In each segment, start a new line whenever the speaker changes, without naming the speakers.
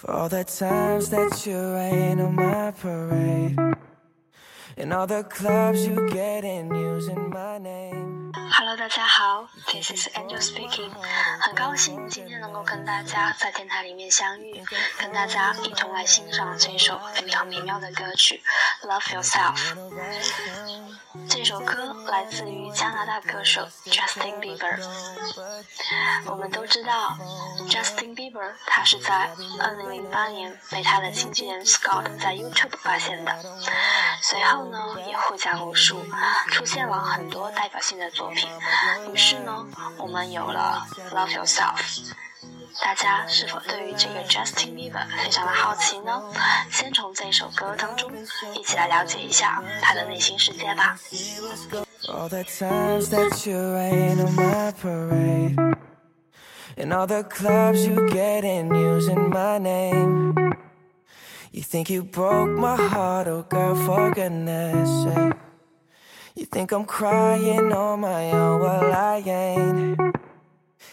For all the times that you rain on my parade. And all the clubs you get in using my name.
Hello，大家好，This is Angel speaking。很高兴今天能够跟大家在电台里面相遇，跟大家一同来欣赏这首非常美妙的歌曲《Love Yourself》。这首歌来自于加拿大歌手 Justin Bieber。我们都知道，Justin Bieber 他是在2008年被他的经纪人 Scott 在 YouTube 发现的，随后呢也获奖无数，出现了很多代表性的作品。于是呢，我们有了《Love Yourself》。大家是否对于这个 Justin Bieber 非常的好奇呢？先从这首歌当中一起来了解一下他的内心世界吧。
All the times that you rain on my parade. And all the clubs you get in using my name. You think you broke my heart, oh girl, for goodness sake. You think I'm crying on my own, well I ain't.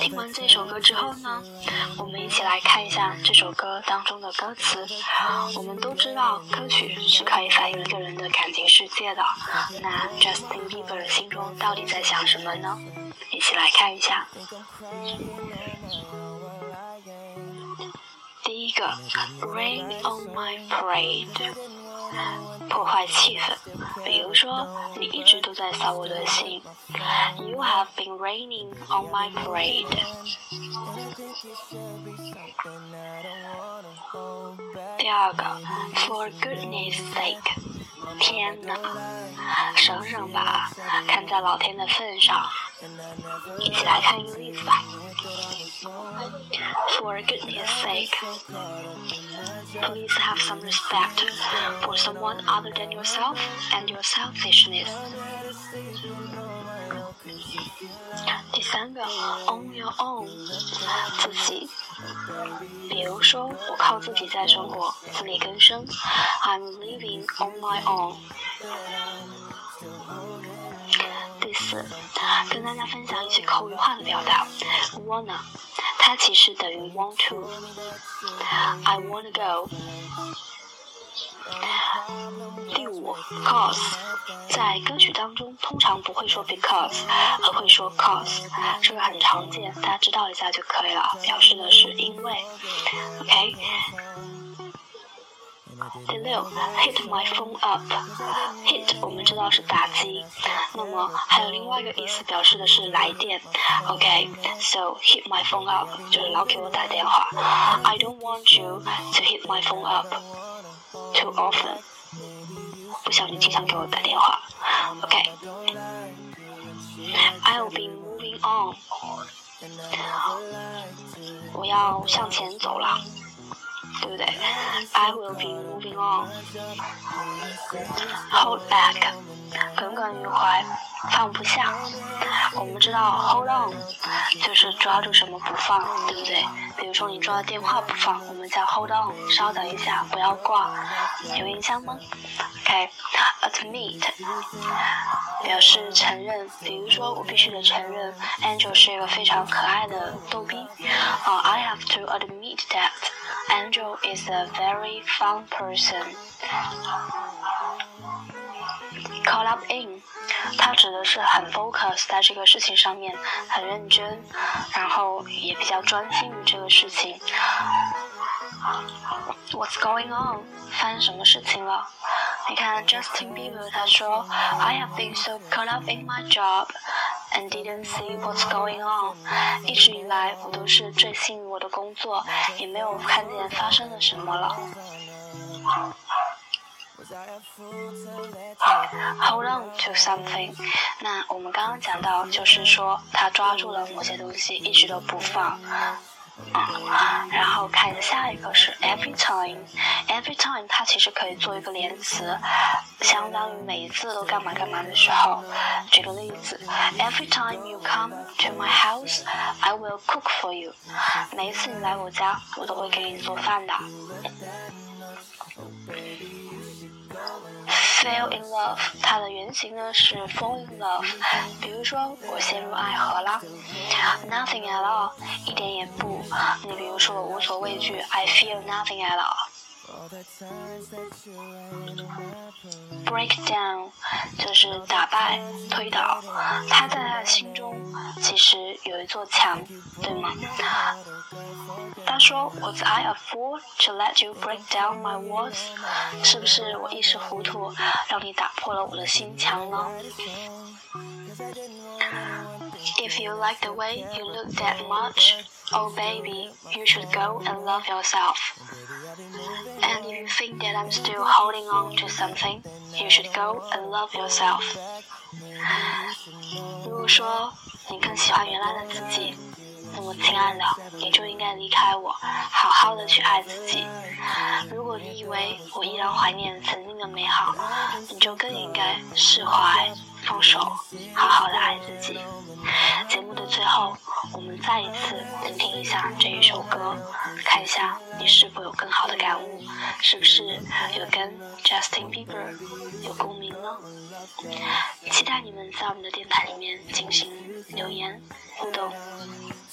听完这首歌之后呢，我们一起来看一下这首歌当中的歌词。我们都知道，歌曲是可以反映一个人的感情世界的。那 Justin Bieber 心中到底在想什么呢？一起来看一下。第一个，rain on my parade，破坏气氛。比如说，你一直都在扫我的兴。You have been raining on my parade。第二个，for goodness sake，天哪，省省吧，看在老天的份上。一起来看一个例子吧。For goodness sake, please have some respect for someone other than yourself and your selfishness. 第三个，on your own，自己。比如说，我靠自己在生活，自力更生。I'm living on my own。 跟大家分享一些口语化的表达。Wanna，它其实等于 want to。I wanna go。第五，cause，在歌曲当中通常不会说 because，而会说 cause，这个很常见，大家知道一下就可以了，表示的是因为。OK。第六，hit my phone up，hit 我们知道是打击，那么还有另外一个意思表示的是来电。OK，so hit my phone up 就是老给我打电话。I don't want you to hit my phone up too often，不想你经常给我打电话。OK，I'll be moving on，我要向前走了。对不对？I will be moving on. Hold back，耿耿于怀，放不下。我们知道 hold on 就是抓住什么不放，对不对？比如说你抓电话不放，我们叫 hold on，稍等一下，不要挂。有印象吗？OK，admit 表示承认，比如说我必须得承认，Angel 是一个非常可爱的逗逼。啊，I have to admit that Angel is a very fun person. Call up in，它指的是很 focus 在这个事情上面，很认真，然后也比较专心于这个事情。What's going on？发生什么事情了？你看 Justin Bieber 他说，I have been so caught up in my job And didn't see what's going on。一直以来我都是最信任我的工作，也没有看见发生了什么了。Hold on to something。那我们刚刚讲到，就是说他抓住了某些东西，一直都不放。啊，然后看下一个是 every time，every time 它其实可以做一个连词，相当于每一次都干嘛干嘛的时候。举个例子，every time you come to my house，I will cook for you。每一次你来我家，我都会给你做饭的。Fell in love，它的原型呢是 fall in love。比如说，我陷入爱河了。Nothing at all，一点也不。你比如说，我无所畏惧，I feel nothing at all。Break down 就是打败、推倒。他在他的心中其实有一座墙，对吗？他说：“Was I a fool to let you break down my walls？” 是不是我一时糊涂，让你打破了我的心墙呢？If you like the way you look that much, oh baby, you should go and love yourself. And if you think that I'm still holding on to something, you should go and love yourself. 如果说你更喜欢原来的自己， 那么亲爱的，你就应该离开我，好好的去爱自己。如果你以为我依然怀念曾经的美好，你就更应该释怀。放手，好好的爱自己。节目的最后，我们再一次聆听一下这一首歌，看一下你是否有更好的感悟，是不是有跟 Justin Bieber 有共鸣呢？期待你们在我们的电台里面进行留言互动。